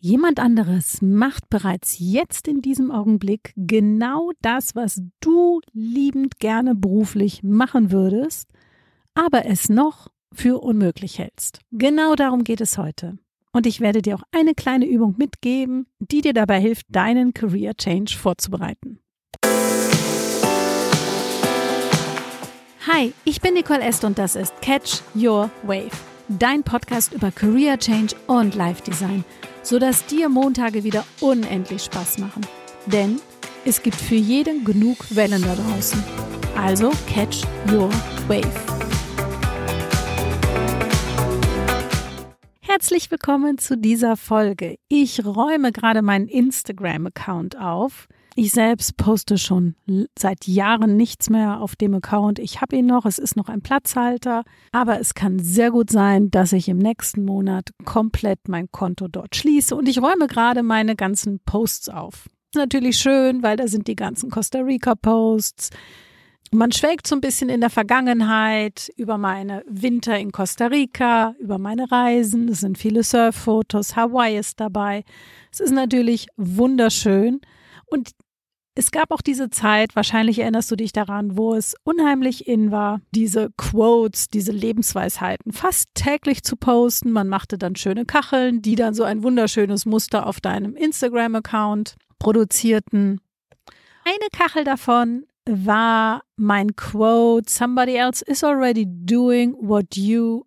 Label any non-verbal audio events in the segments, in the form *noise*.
Jemand anderes macht bereits jetzt in diesem Augenblick genau das, was du liebend gerne beruflich machen würdest, aber es noch für unmöglich hältst. Genau darum geht es heute. Und ich werde dir auch eine kleine Übung mitgeben, die dir dabei hilft, deinen Career Change vorzubereiten. Hi, ich bin Nicole Est und das ist Catch Your Wave, dein Podcast über Career Change und Life Design sodass dir Montage wieder unendlich Spaß machen. Denn es gibt für jeden genug Wellen da draußen. Also catch your wave. Herzlich willkommen zu dieser Folge. Ich räume gerade meinen Instagram-Account auf ich selbst poste schon seit Jahren nichts mehr auf dem Account. Ich habe ihn noch, es ist noch ein Platzhalter, aber es kann sehr gut sein, dass ich im nächsten Monat komplett mein Konto dort schließe und ich räume gerade meine ganzen Posts auf. Natürlich schön, weil da sind die ganzen Costa Rica Posts. Man schwelgt so ein bisschen in der Vergangenheit über meine Winter in Costa Rica, über meine Reisen. Es sind viele Surffotos, Hawaii ist dabei. Es ist natürlich wunderschön. Und es gab auch diese Zeit, wahrscheinlich erinnerst du dich daran, wo es unheimlich in war, diese Quotes, diese Lebensweisheiten fast täglich zu posten. Man machte dann schöne Kacheln, die dann so ein wunderschönes Muster auf deinem Instagram-Account produzierten. Eine Kachel davon war mein Quote, somebody else is already doing what you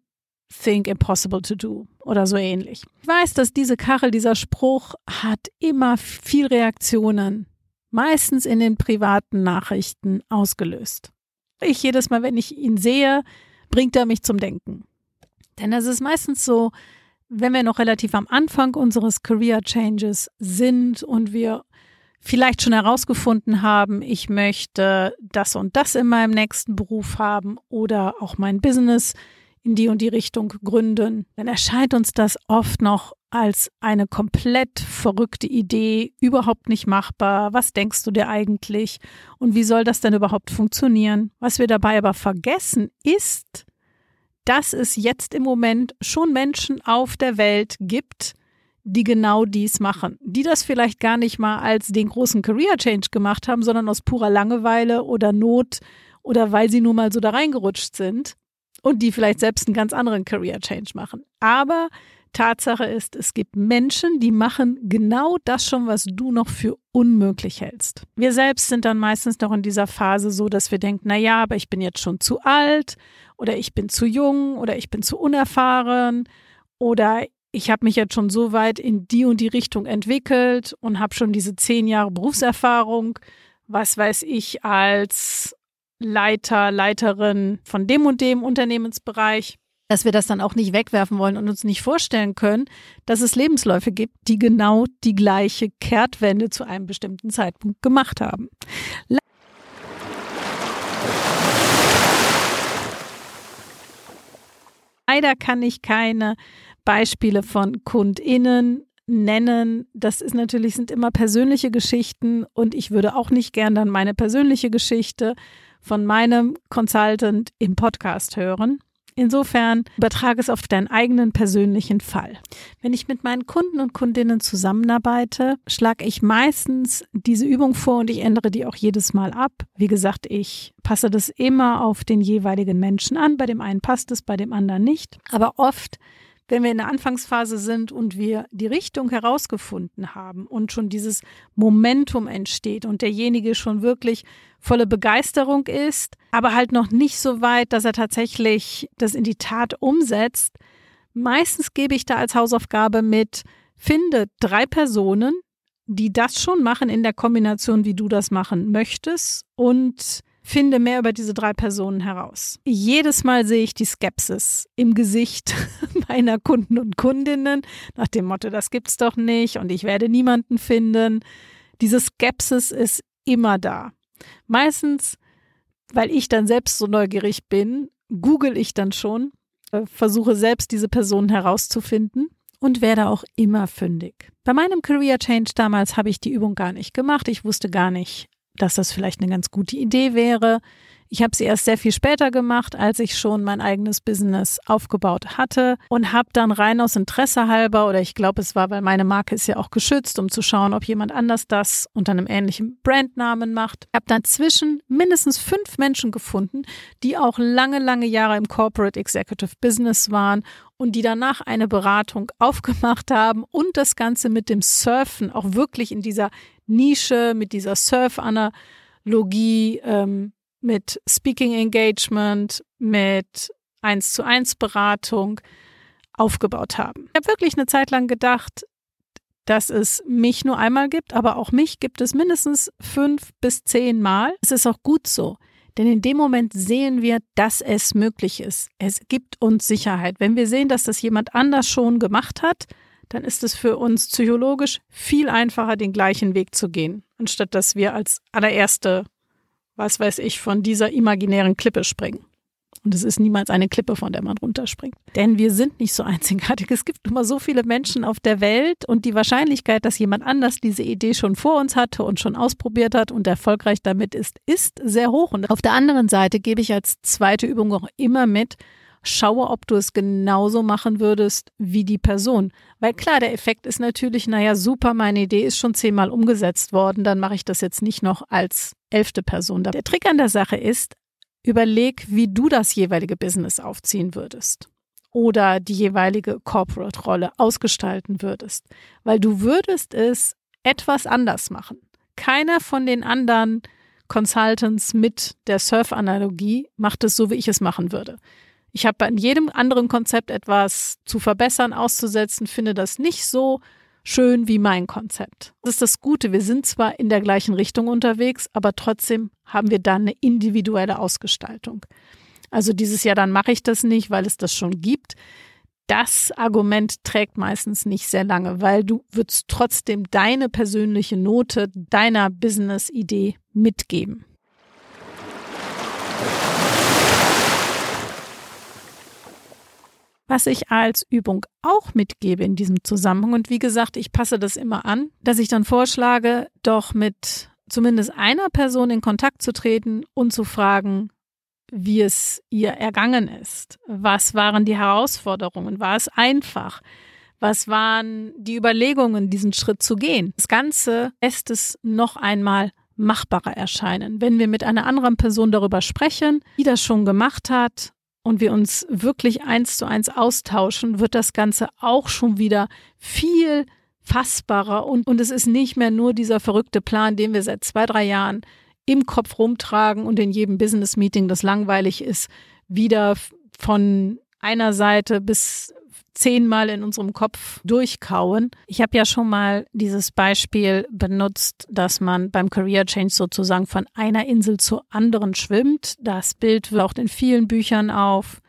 think impossible to do oder so ähnlich. Ich weiß, dass diese Kachel, dieser Spruch hat immer viel Reaktionen meistens in den privaten Nachrichten ausgelöst. Ich jedes Mal, wenn ich ihn sehe, bringt er mich zum Denken. Denn es ist meistens so, wenn wir noch relativ am Anfang unseres Career Changes sind und wir vielleicht schon herausgefunden haben, ich möchte das und das in meinem nächsten Beruf haben oder auch mein Business in die und die Richtung gründen, dann erscheint uns das oft noch als eine komplett verrückte Idee, überhaupt nicht machbar. Was denkst du dir eigentlich? Und wie soll das denn überhaupt funktionieren? Was wir dabei aber vergessen ist, dass es jetzt im Moment schon Menschen auf der Welt gibt, die genau dies machen, die das vielleicht gar nicht mal als den großen Career Change gemacht haben, sondern aus purer Langeweile oder Not oder weil sie nur mal so da reingerutscht sind und die vielleicht selbst einen ganz anderen Career Change machen. Aber Tatsache ist, es gibt Menschen, die machen genau das schon, was du noch für unmöglich hältst. Wir selbst sind dann meistens noch in dieser Phase so, dass wir denken, na ja, aber ich bin jetzt schon zu alt oder ich bin zu jung oder ich bin zu unerfahren oder ich habe mich jetzt schon so weit in die und die Richtung entwickelt und habe schon diese zehn Jahre Berufserfahrung, was weiß ich, als Leiter, Leiterin von dem und dem Unternehmensbereich dass wir das dann auch nicht wegwerfen wollen und uns nicht vorstellen können, dass es Lebensläufe gibt, die genau die gleiche Kehrtwende zu einem bestimmten Zeitpunkt gemacht haben. Leider kann ich keine Beispiele von KundInnen nennen. Das ist natürlich, sind immer persönliche Geschichten und ich würde auch nicht gern dann meine persönliche Geschichte von meinem Consultant im Podcast hören. Insofern übertrage es auf deinen eigenen persönlichen Fall. Wenn ich mit meinen Kunden und Kundinnen zusammenarbeite, schlage ich meistens diese Übung vor und ich ändere die auch jedes Mal ab. Wie gesagt, ich passe das immer auf den jeweiligen Menschen an. Bei dem einen passt es, bei dem anderen nicht. Aber oft wenn wir in der Anfangsphase sind und wir die Richtung herausgefunden haben und schon dieses Momentum entsteht und derjenige schon wirklich volle Begeisterung ist, aber halt noch nicht so weit, dass er tatsächlich das in die Tat umsetzt. Meistens gebe ich da als Hausaufgabe mit, finde drei Personen, die das schon machen in der Kombination, wie du das machen möchtest und finde mehr über diese drei Personen heraus. Jedes Mal sehe ich die Skepsis im Gesicht *laughs* meiner Kunden und Kundinnen nach dem Motto, das gibt's doch nicht und ich werde niemanden finden. Diese Skepsis ist immer da. Meistens, weil ich dann selbst so neugierig bin, google ich dann schon, äh, versuche selbst diese Personen herauszufinden und werde auch immer fündig. Bei meinem Career Change damals habe ich die Übung gar nicht gemacht. Ich wusste gar nicht, dass das vielleicht eine ganz gute Idee wäre. Ich habe sie erst sehr viel später gemacht, als ich schon mein eigenes Business aufgebaut hatte und habe dann rein aus Interesse halber oder ich glaube, es war, weil meine Marke ist ja auch geschützt, um zu schauen, ob jemand anders das unter einem ähnlichen Brandnamen macht. Ich habe dann zwischen mindestens fünf Menschen gefunden, die auch lange, lange Jahre im Corporate Executive Business waren und die danach eine Beratung *laughs* aufgemacht haben und das Ganze mit dem Surfen auch wirklich in dieser Nische, mit dieser Surf-Analogie ähm, mit Speaking Engagement, mit 1 zu 1 Beratung aufgebaut haben. Ich habe wirklich eine Zeit lang gedacht, dass es mich nur einmal gibt, aber auch mich gibt es mindestens fünf bis zehn Mal. Es ist auch gut so. Denn in dem Moment sehen wir, dass es möglich ist. Es gibt uns Sicherheit. Wenn wir sehen, dass das jemand anders schon gemacht hat, dann ist es für uns psychologisch viel einfacher, den gleichen Weg zu gehen, anstatt dass wir als allererste was weiß ich, von dieser imaginären Klippe springen. Und es ist niemals eine Klippe, von der man runterspringt. Denn wir sind nicht so einzigartig. Es gibt immer so viele Menschen auf der Welt und die Wahrscheinlichkeit, dass jemand anders diese Idee schon vor uns hatte und schon ausprobiert hat und erfolgreich damit ist, ist sehr hoch. Und auf der anderen Seite gebe ich als zweite Übung auch immer mit, schaue, ob du es genauso machen würdest wie die Person. Weil klar, der Effekt ist natürlich, naja, super, meine Idee ist schon zehnmal umgesetzt worden, dann mache ich das jetzt nicht noch als elfte Person. Der Trick an der Sache ist, überleg, wie du das jeweilige Business aufziehen würdest oder die jeweilige Corporate-Rolle ausgestalten würdest, weil du würdest es etwas anders machen. Keiner von den anderen Consultants mit der Surf-Analogie macht es so, wie ich es machen würde. Ich habe an jedem anderen Konzept etwas zu verbessern, auszusetzen, finde das nicht so schön wie mein Konzept. Das ist das Gute. Wir sind zwar in der gleichen Richtung unterwegs, aber trotzdem haben wir dann eine individuelle Ausgestaltung. Also dieses Jahr dann mache ich das nicht, weil es das schon gibt. Das Argument trägt meistens nicht sehr lange, weil du würdest trotzdem deine persönliche Note deiner Business-Idee mitgeben. Was ich als Übung auch mitgebe in diesem Zusammenhang. Und wie gesagt, ich passe das immer an, dass ich dann vorschlage, doch mit zumindest einer Person in Kontakt zu treten und zu fragen, wie es ihr ergangen ist. Was waren die Herausforderungen? War es einfach? Was waren die Überlegungen, diesen Schritt zu gehen? Das Ganze lässt es noch einmal machbarer erscheinen. Wenn wir mit einer anderen Person darüber sprechen, die das schon gemacht hat und wir uns wirklich eins zu eins austauschen, wird das Ganze auch schon wieder viel fassbarer. Und, und es ist nicht mehr nur dieser verrückte Plan, den wir seit zwei, drei Jahren im Kopf rumtragen und in jedem Business-Meeting, das langweilig ist, wieder von einer Seite bis zehnmal in unserem Kopf durchkauen. Ich habe ja schon mal dieses Beispiel benutzt, dass man beim Career Change sozusagen von einer Insel zur anderen schwimmt. Das Bild taucht in vielen Büchern auf.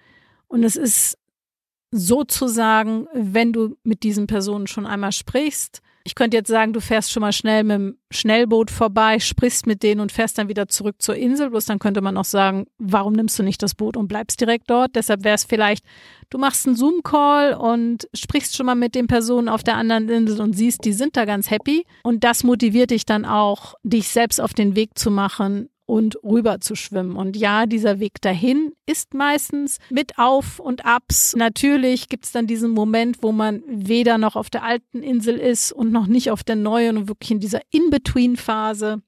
Und es ist sozusagen, wenn du mit diesen Personen schon einmal sprichst, ich könnte jetzt sagen, du fährst schon mal schnell mit dem Schnellboot vorbei, sprichst mit denen und fährst dann wieder zurück zur Insel. Bloß dann könnte man auch sagen, warum nimmst du nicht das Boot und bleibst direkt dort? Deshalb wäre es vielleicht, du machst einen Zoom-Call und sprichst schon mal mit den Personen auf der anderen Insel und siehst, die sind da ganz happy. Und das motiviert dich dann auch, dich selbst auf den Weg zu machen, und rüber zu schwimmen. Und ja, dieser Weg dahin ist meistens mit Auf und Abs. Natürlich gibt es dann diesen Moment, wo man weder noch auf der alten Insel ist und noch nicht auf der neuen und wirklich in dieser In-Between-Phase.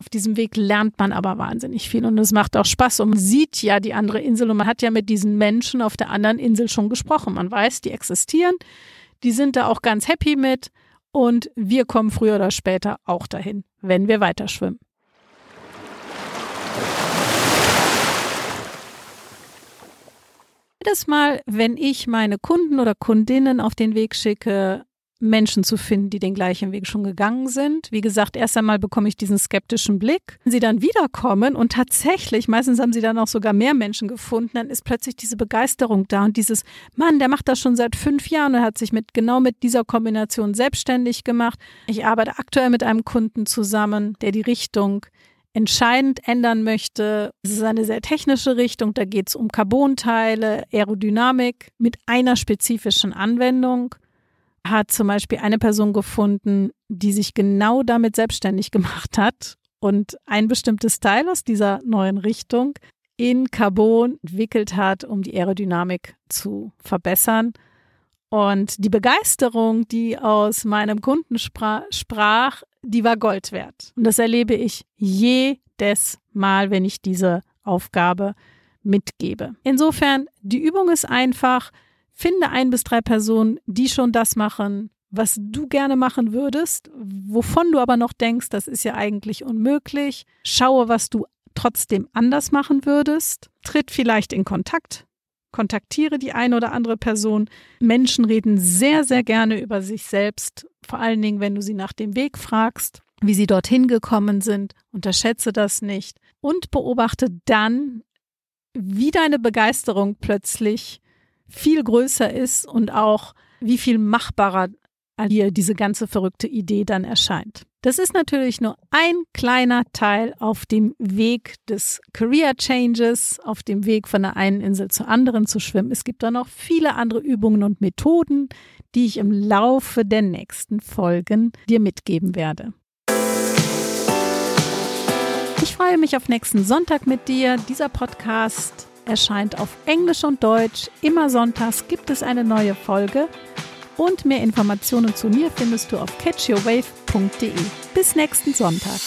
Auf diesem Weg lernt man aber wahnsinnig viel und es macht auch Spaß und man sieht ja die andere Insel und man hat ja mit diesen Menschen auf der anderen Insel schon gesprochen. Man weiß, die existieren, die sind da auch ganz happy mit und wir kommen früher oder später auch dahin, wenn wir weiter schwimmen. Jedes Mal, wenn ich meine Kunden oder Kundinnen auf den Weg schicke, Menschen zu finden, die den gleichen Weg schon gegangen sind. Wie gesagt, erst einmal bekomme ich diesen skeptischen Blick. Wenn sie dann wiederkommen und tatsächlich, meistens haben sie dann auch sogar mehr Menschen gefunden, dann ist plötzlich diese Begeisterung da und dieses, Mann, der macht das schon seit fünf Jahren und hat sich mit genau mit dieser Kombination selbstständig gemacht. Ich arbeite aktuell mit einem Kunden zusammen, der die Richtung entscheidend ändern möchte. Es ist eine sehr technische Richtung, da geht es um Carbonteile, Aerodynamik mit einer spezifischen Anwendung. Hat zum Beispiel eine Person gefunden, die sich genau damit selbstständig gemacht hat und ein bestimmtes Teil aus dieser neuen Richtung in Carbon entwickelt hat, um die Aerodynamik zu verbessern. Und die Begeisterung, die aus meinem Kunden sprach, die war Gold wert. Und das erlebe ich jedes Mal, wenn ich diese Aufgabe mitgebe. Insofern, die Übung ist einfach, finde ein bis drei Personen, die schon das machen, was du gerne machen würdest, wovon du aber noch denkst, das ist ja eigentlich unmöglich. Schaue, was du trotzdem anders machen würdest. Tritt vielleicht in Kontakt. Kontaktiere die eine oder andere Person. Menschen reden sehr, sehr gerne über sich selbst, vor allen Dingen, wenn du sie nach dem Weg fragst, wie sie dorthin gekommen sind. Unterschätze das nicht und beobachte dann, wie deine Begeisterung plötzlich viel größer ist und auch wie viel machbarer dir diese ganze verrückte Idee dann erscheint. Das ist natürlich nur ein kleiner Teil auf dem Weg des Career Changes, auf dem Weg von der einen Insel zur anderen zu schwimmen. Es gibt da noch viele andere Übungen und Methoden, die ich im Laufe der nächsten Folgen dir mitgeben werde. Ich freue mich auf nächsten Sonntag mit dir. Dieser Podcast erscheint auf Englisch und Deutsch. Immer sonntags gibt es eine neue Folge. Und mehr Informationen zu mir findest du auf catchyourwave.de. Bis nächsten Sonntag.